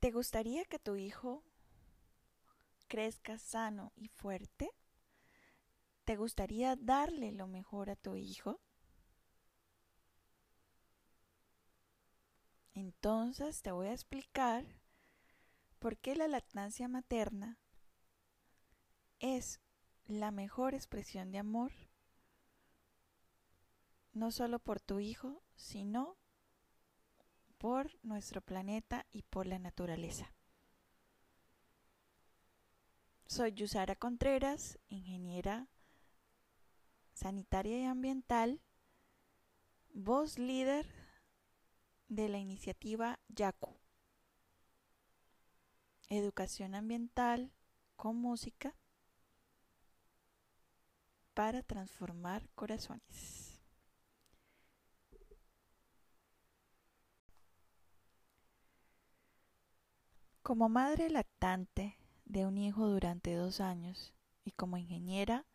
¿Te gustaría que tu hijo crezca sano y fuerte? ¿Te gustaría darle lo mejor a tu hijo? Entonces te voy a explicar por qué la lactancia materna es la mejor expresión de amor, no solo por tu hijo, sino por nuestro planeta y por la naturaleza. Soy Yusara Contreras, ingeniera sanitaria y ambiental, voz líder de la iniciativa YACU, Educación Ambiental con Música para transformar corazones. Como madre lactante de un hijo durante dos años y como ingeniera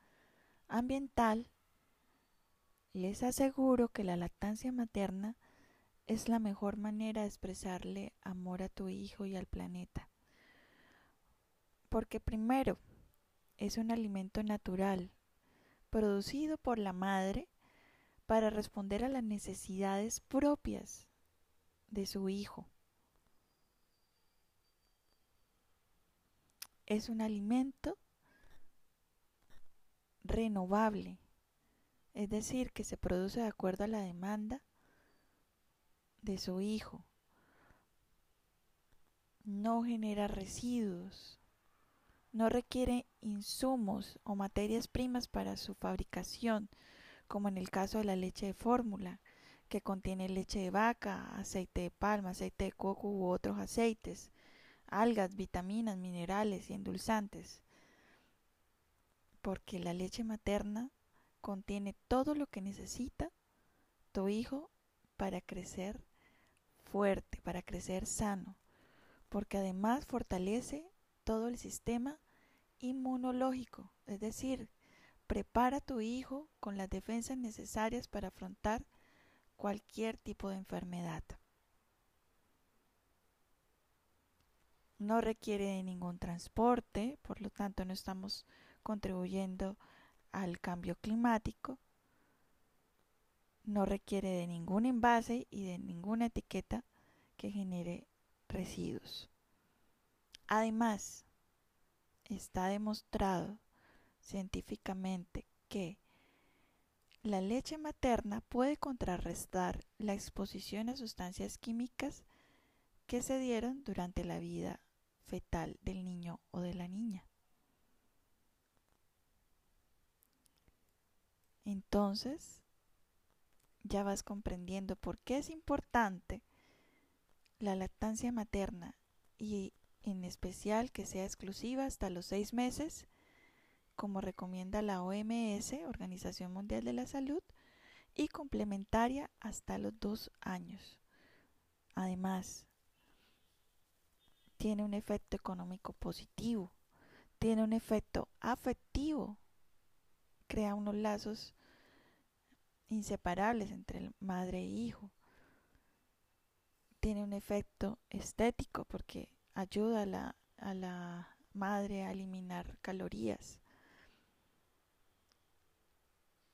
ambiental, les aseguro que la lactancia materna es la mejor manera de expresarle amor a tu hijo y al planeta. Porque primero, es un alimento natural, producido por la madre para responder a las necesidades propias de su hijo. Es un alimento renovable, es decir, que se produce de acuerdo a la demanda de su hijo. No genera residuos, no requiere insumos o materias primas para su fabricación, como en el caso de la leche de fórmula, que contiene leche de vaca, aceite de palma, aceite de coco u otros aceites, algas, vitaminas, minerales y endulzantes. Porque la leche materna contiene todo lo que necesita tu hijo para crecer fuerte, para crecer sano, porque además fortalece todo el sistema inmunológico, es decir, prepara a tu hijo con las defensas necesarias para afrontar cualquier tipo de enfermedad. No requiere de ningún transporte, por lo tanto no estamos contribuyendo al cambio climático no requiere de ningún envase y de ninguna etiqueta que genere residuos. Además, está demostrado científicamente que la leche materna puede contrarrestar la exposición a sustancias químicas que se dieron durante la vida fetal del niño o de la niña. Entonces, ya vas comprendiendo por qué es importante la lactancia materna y en especial que sea exclusiva hasta los seis meses, como recomienda la OMS, Organización Mundial de la Salud, y complementaria hasta los dos años. Además, tiene un efecto económico positivo, tiene un efecto afectivo, crea unos lazos inseparables entre madre e hijo. Tiene un efecto estético porque ayuda a la, a la madre a eliminar calorías.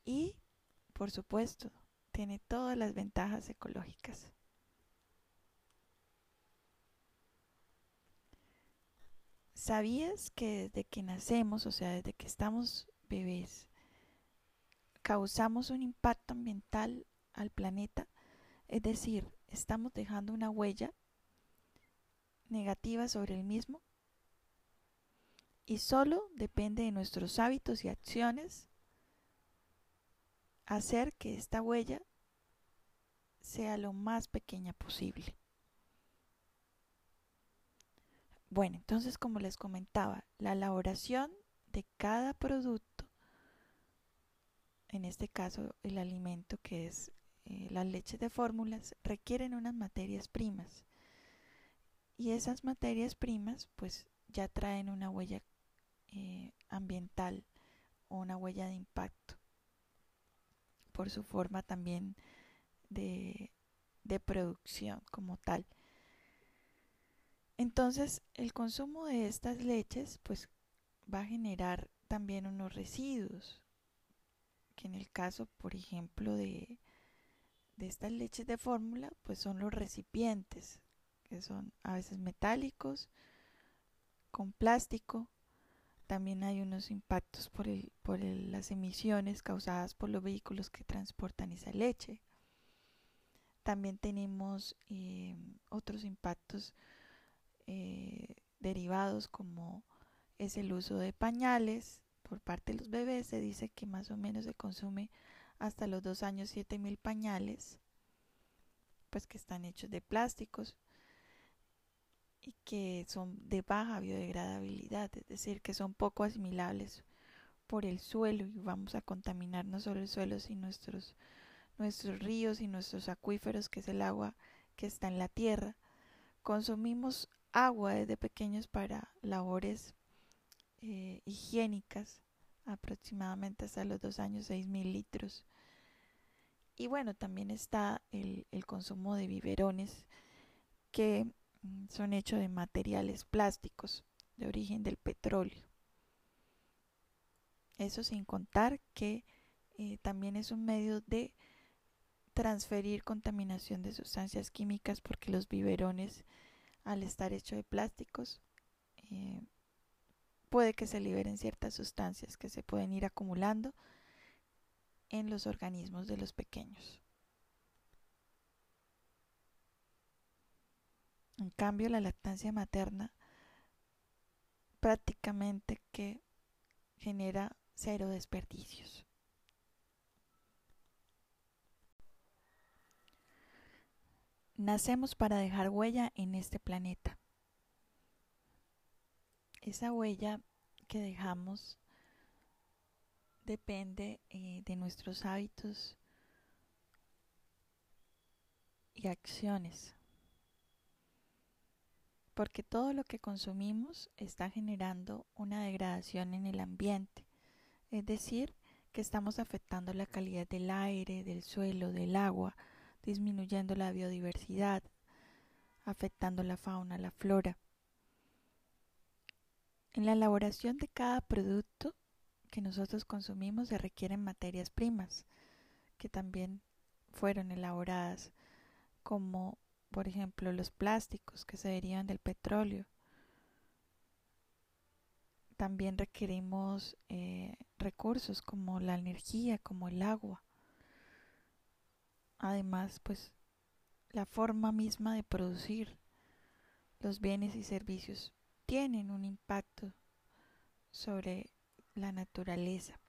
Y, por supuesto, tiene todas las ventajas ecológicas. ¿Sabías que desde que nacemos, o sea, desde que estamos bebés, causamos un impacto ambiental al planeta, es decir, estamos dejando una huella negativa sobre el mismo y solo depende de nuestros hábitos y acciones hacer que esta huella sea lo más pequeña posible. Bueno, entonces como les comentaba, la elaboración de cada producto en este caso el alimento que es eh, las leches de fórmulas, requieren unas materias primas. Y esas materias primas pues ya traen una huella eh, ambiental o una huella de impacto por su forma también de producción como tal. Entonces, el consumo de estas leches pues va a generar también unos residuos, que en el caso, por ejemplo, de, de estas leches de fórmula, pues son los recipientes, que son a veces metálicos, con plástico. También hay unos impactos por, el, por las emisiones causadas por los vehículos que transportan esa leche. También tenemos eh, otros impactos eh, derivados como es el uso de pañales por parte de los bebés. Se dice que más o menos se consume hasta los dos años 7000 pañales, pues que están hechos de plásticos y que son de baja biodegradabilidad, es decir, que son poco asimilables por el suelo y vamos a contaminar no solo el suelo, sino nuestros, nuestros ríos y nuestros acuíferos, que es el agua que está en la tierra. Consumimos agua desde pequeños para labores eh, higiénicas, aproximadamente hasta los dos años, seis mil litros. Y bueno, también está el, el consumo de biberones que mm, son hechos de materiales plásticos de origen del petróleo. Eso sin contar que eh, también es un medio de transferir contaminación de sustancias químicas porque los biberones al estar hechos de plásticos eh, puede que se liberen ciertas sustancias que se pueden ir acumulando en los organismos de los pequeños. En cambio, la lactancia materna prácticamente que genera cero desperdicios. Nacemos para dejar huella en este planeta. Esa huella que dejamos depende eh, de nuestros hábitos y acciones. Porque todo lo que consumimos está generando una degradación en el ambiente. Es decir, que estamos afectando la calidad del aire, del suelo, del agua, disminuyendo la biodiversidad, afectando la fauna, la flora. En la elaboración de cada producto que nosotros consumimos se requieren materias primas que también fueron elaboradas, como por ejemplo los plásticos que se derivan del petróleo. También requerimos eh, recursos como la energía, como el agua. Además, pues la forma misma de producir los bienes y servicios tienen un impacto sobre la naturaleza.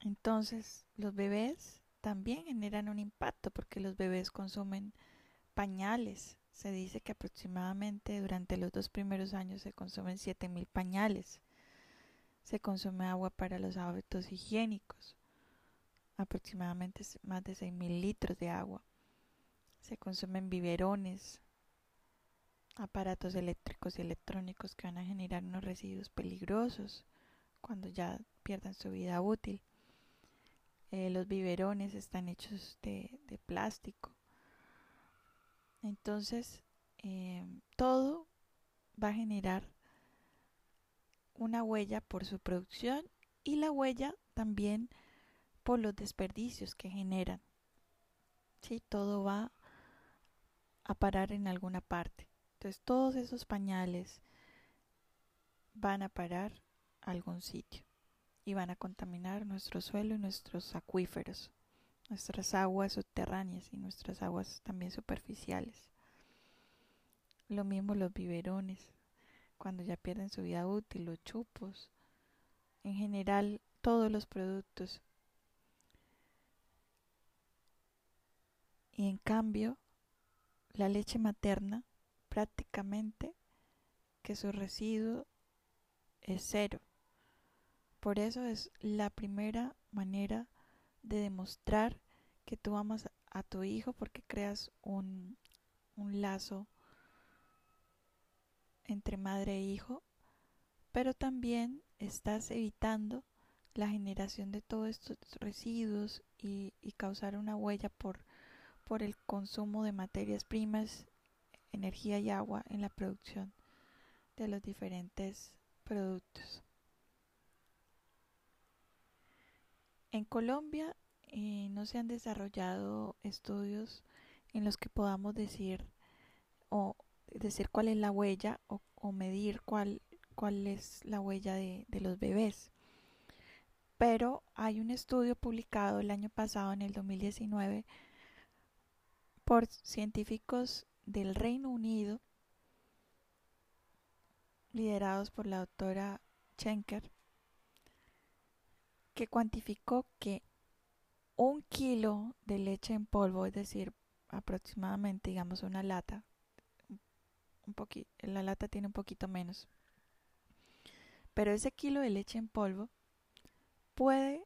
Entonces, los bebés también generan un impacto porque los bebés consumen pañales. Se dice que aproximadamente durante los dos primeros años se consumen 7000 pañales. Se consume agua para los hábitos higiénicos aproximadamente más de 6.000 litros de agua. Se consumen biberones, aparatos eléctricos y electrónicos que van a generar unos residuos peligrosos cuando ya pierdan su vida útil. Eh, los biberones están hechos de, plástico. Entonces, eh, todo va a generar una huella por su producción y la huella también por los desperdicios que generan. ¿Sí? Todo va a parar en alguna parte. Entonces todos esos pañales van a parar a algún sitio y van a contaminar nuestro suelo y nuestros acuíferos, nuestras aguas subterráneas y nuestras aguas también superficiales. Lo mismo los biberones, cuando ya pierden su vida útil, los chupos, en general todos los productos Y en cambio, la leche materna prácticamente que su residuo es cero. Por eso es la primera manera de demostrar que tú amas a tu hijo porque creas un, un lazo entre madre e hijo, pero también estás evitando la generación de todos estos residuos y, y causar una huella por por el consumo de materias primas energía y agua en la producción de los diferentes productos. En Colombia eh, no se han desarrollado estudios en los que podamos decir o decir cuál es la huella o, medir cuál, cuál es la huella de, de los bebés. Pero hay un estudio publicado el año pasado, en el 2019, por científicos del Reino Unido, liderados por la doctora Schenker, que cuantificó que un kilo de leche en polvo, es decir, aproximadamente, digamos, una lata, un poquito, la lata tiene un poquito menos, pero ese kilo de leche en polvo puede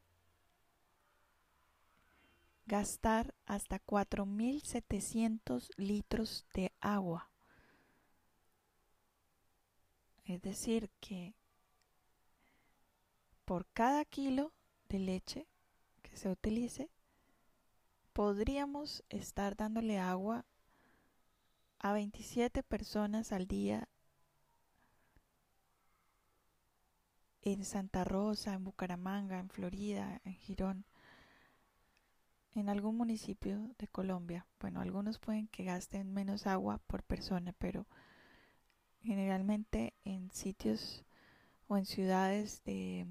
gastar hasta 4.700 litros de agua. Es decir, que por cada kilo de leche que se utilice, podríamos estar dándole agua a 27 personas al día en Santa Rosa, en Bucaramanga, en Florida, en Girón, en algún municipio de Colombia. Bueno, algunos pueden que gasten menos agua por persona, pero generalmente en sitios o en ciudades de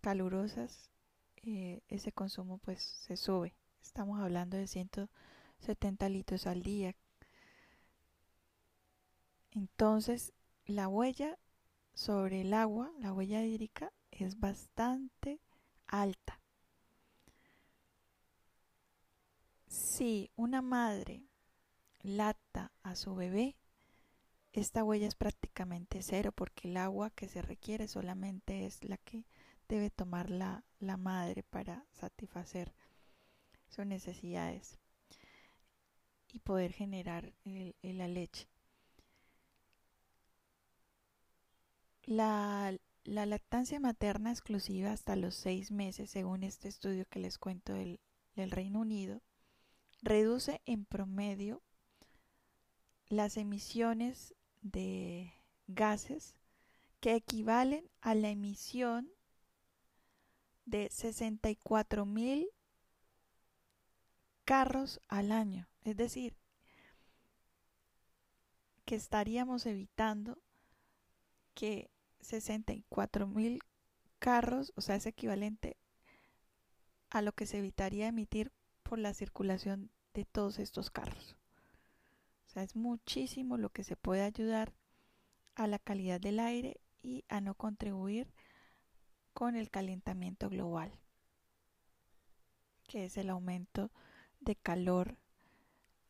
calurosas, eh, ese consumo pues se sube. Estamos hablando de 170 litros al día. Entonces, la huella sobre el agua, la huella hídrica, es bastante alta. Si una madre lata a su bebé, esta huella es prácticamente cero porque el agua que se requiere solamente es la que debe tomar la, madre para satisfacer sus necesidades y poder generar la leche. La, lactancia materna exclusiva hasta los seis meses, según este estudio que les cuento del, del Reino Unido, reduce en promedio las emisiones de gases que equivalen a la emisión de 64 mil carros al año. Es decir, que estaríamos evitando que 64 mil carros, o sea, es equivalente a lo que se evitaría emitir por la circulación de todos estos carros. O sea, es muchísimo lo que se puede ayudar a la calidad del aire y a no contribuir con el calentamiento global, que es el aumento de calor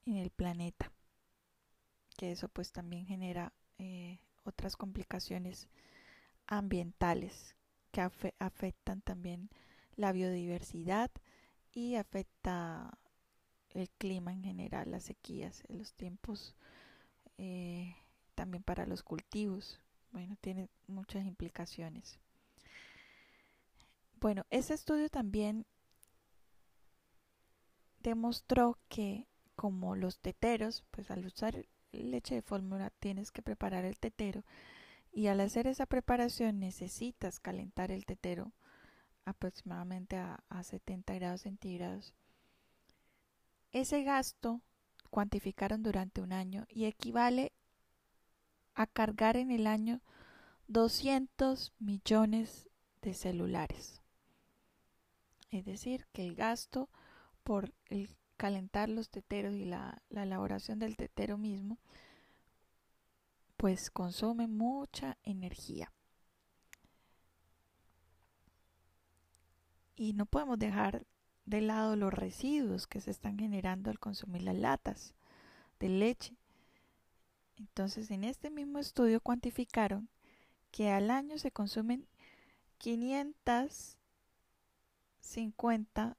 en el planeta, que eso pues también genera eh, otras complicaciones ambientales que afectan también la biodiversidad y afecta el clima en general, las sequías, los tiempos eh, también para los cultivos. Bueno, tiene muchas implicaciones. Bueno, ese estudio también demostró que como los teteros, pues al usar leche de fórmula tienes que preparar el tetero y al hacer esa preparación necesitas calentar el tetero aproximadamente a, a 70 grados centígrados. Ese gasto cuantificaron durante un año y equivale a cargar en el año 200 millones de celulares. Es decir, que el gasto por calentar los teteros y la, elaboración del tetero mismo, pues consume mucha energía. Y no podemos dejar de lado los residuos que se están generando al consumir las latas de leche. Entonces, en este mismo estudio cuantificaron que al año se consumen 500 50,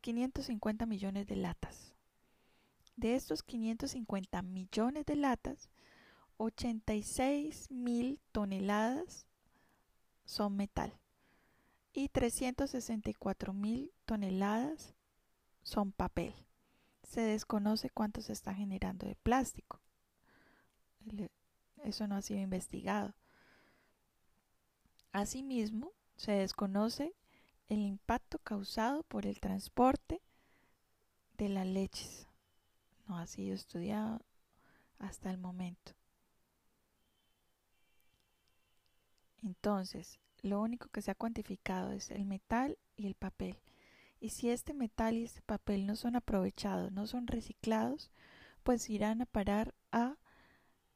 550 millones de latas. De estos 550 millones de latas, 86 mil toneladas son metal y 364 mil toneladas son papel. se desconoce cuánto se está generando de plástico. Eso no ha sido investigado. Asimismo, se desconoce el impacto causado por el transporte de las leches. No ha sido estudiado hasta el momento. Entonces, lo único que se ha cuantificado es el metal y el papel. Y si este metal y este papel no son aprovechados, no son reciclados, pues irán a parar a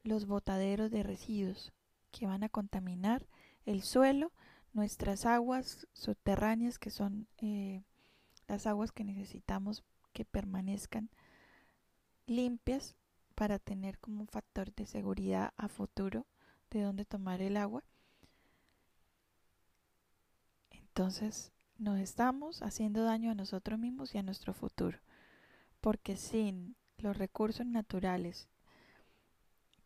los botaderos de residuos que van a contaminar el suelo, nuestras aguas subterráneas, que son eh, las aguas que necesitamos que permanezcan limpias para tener como un factor de seguridad a futuro de dónde tomar el agua. Entonces nos estamos haciendo daño a nosotros mismos y a nuestro futuro, porque sin los recursos naturales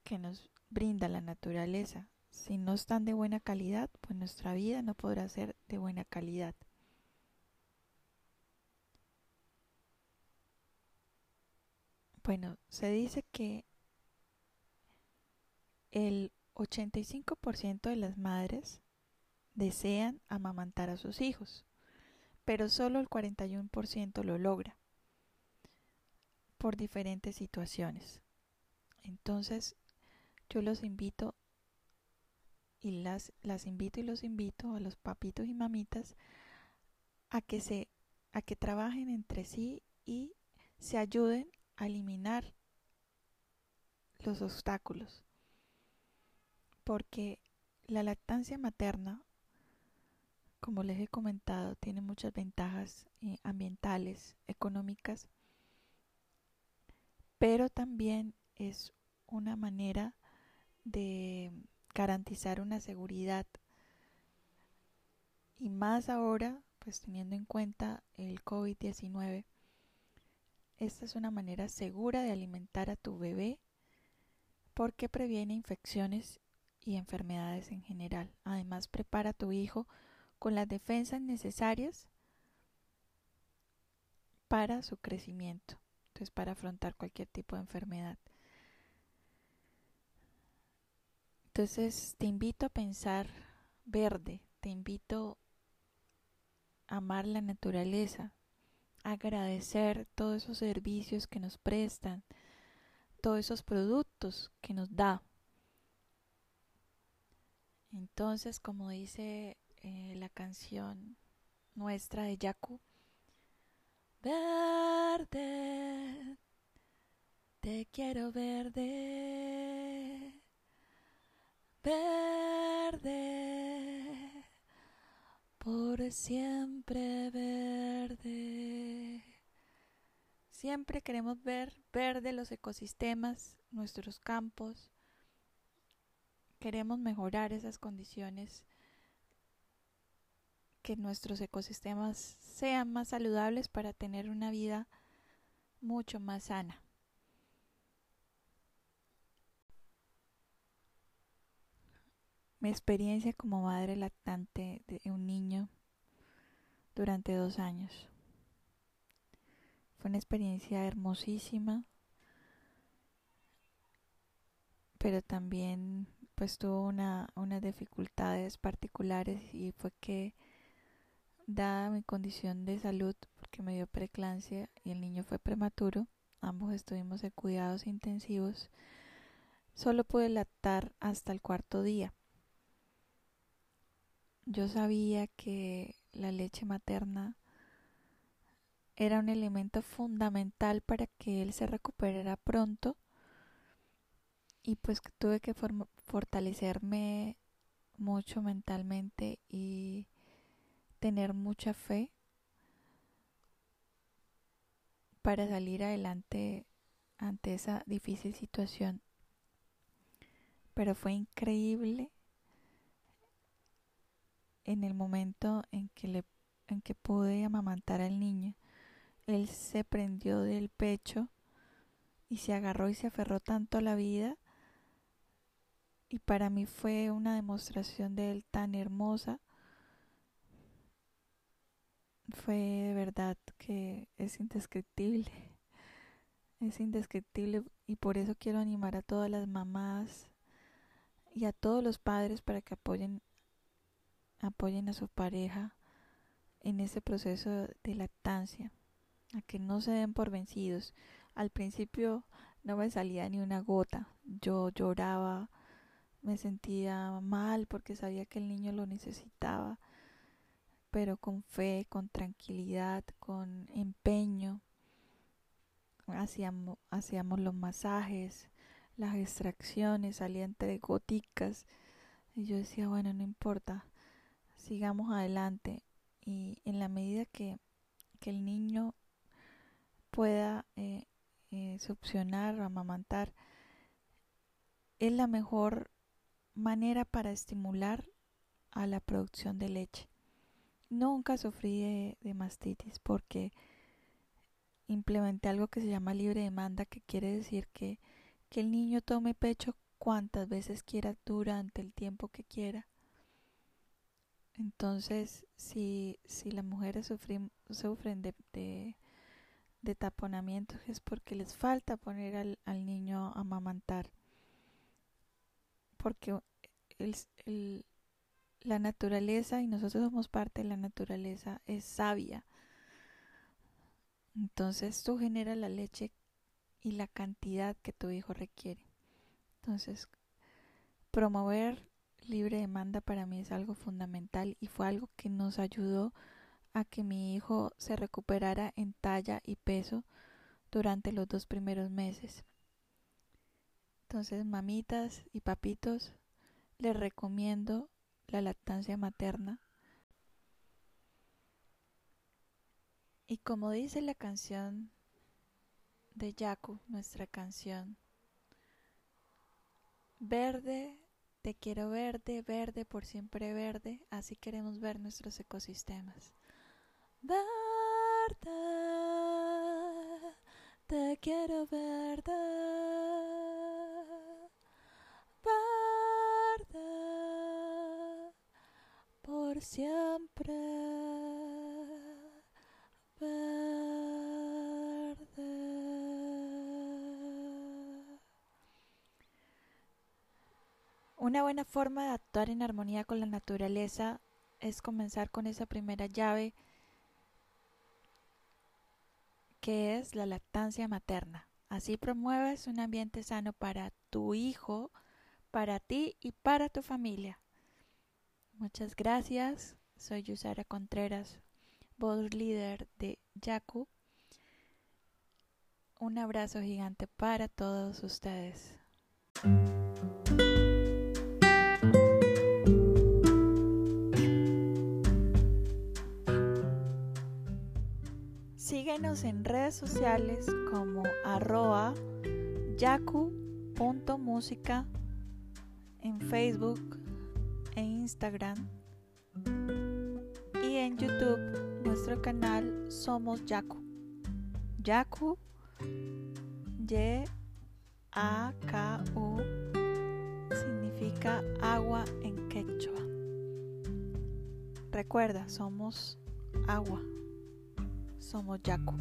que nos brinda la naturaleza, si no están de buena calidad, pues nuestra vida no podrá ser de buena calidad. Bueno, se dice que el 85% de las madres desean amamantar a sus hijos, pero solo el 41% lo logra por diferentes situaciones. Entonces, yo los invito y las, las invito y los invito a los papitos y mamitas a que se a que trabajen entre sí y se ayuden a eliminar los obstáculos porque la lactancia materna como les he comentado tiene muchas ventajas eh, ambientales económicas pero también es una manera de garantizar una seguridad y más ahora, pues teniendo en cuenta el COVID-19, esta es una manera segura de alimentar a tu bebé porque previene infecciones y enfermedades en general. Además, prepara a tu hijo con las defensas necesarias para su crecimiento, entonces para afrontar cualquier tipo de enfermedad. Entonces te invito a pensar verde, te invito a amar la naturaleza, agradecer todos esos servicios que nos prestan, todos esos productos que nos da. Entonces, como dice eh, la canción nuestra de Yaku, verde, te quiero verde verde, por siempre verde. Siempre queremos ver verde los ecosistemas, nuestros campos. Queremos mejorar esas condiciones, que nuestros ecosistemas sean más saludables para tener una vida mucho más sana. mi experiencia como madre lactante de un niño durante dos años. Fue una experiencia hermosísima, pero también pues tuvo una, unas dificultades particulares y fue que dada mi condición de salud, porque me dio preclancia y el niño fue prematuro, ambos estuvimos en cuidados intensivos, solo pude lactar hasta el cuarto día. Yo sabía que la leche materna era un elemento fundamental para que él se recuperara pronto y pues tuve que fortalecerme mucho mentalmente y tener mucha fe para salir adelante ante esa difícil situación. Pero fue increíble en el momento en que, le, en que pude amamantar al niño, él se prendió del pecho y se agarró y se aferró tanto a la vida. Y para mí fue una demostración de él tan hermosa. Fue de verdad que es indescriptible. es indescriptible y por eso quiero animar a todas las mamás y a todos los padres para que apoyen apoyen a su pareja en ese proceso de lactancia, a que no se den por vencidos. Al principio no me salía ni una gota, yo lloraba, me sentía mal porque sabía que el niño lo necesitaba, pero con fe, con tranquilidad, con empeño, hacíamos, hacíamos los masajes, las extracciones, salía entre goticas, y yo decía, bueno, no importa, sigamos adelante. Y en la medida que, que el niño pueda eh, eh, succionar o amamantar, es la mejor manera para estimular a la producción de leche. Nunca sufrí de, mastitis porque implementé algo que se llama libre demanda, que quiere decir que, que el niño tome pecho cuantas veces quiera durante el tiempo que quiera. Entonces, si, si las mujeres sufren, sufren de, de, taponamientos es porque les falta poner al, al niño a amamantar porque el, la naturaleza, y nosotros somos parte de la naturaleza, es sabia. Entonces tú generas la leche y la cantidad que tu hijo requiere. Entonces, promover libre demanda para mí es algo fundamental y fue algo que nos ayudó a que mi hijo se recuperara en talla y peso durante los dos primeros meses. Entonces, mamitas y papitos, les recomiendo la lactancia materna. Y como dice la canción de Yaku, nuestra canción, verde, te quiero verde, verde, por siempre verde, así queremos ver nuestros ecosistemas. Verde, te quiero verde siempre. Una buena forma de actuar en armonía con la naturaleza es comenzar con esa primera llave que es la lactancia materna. Así promueves un ambiente sano para tu hijo, para ti y para tu familia. Muchas gracias. Soy Yusara Contreras, voz líder de Yaku. Un abrazo gigante para todos ustedes. Síguenos en redes sociales como arroba yaku.música en Facebook e Instagram y en YouTube nuestro canal Somos Yaku. Yaku Y A K U significa agua en quechua. Recuerda, somos agua. Somos Yaku.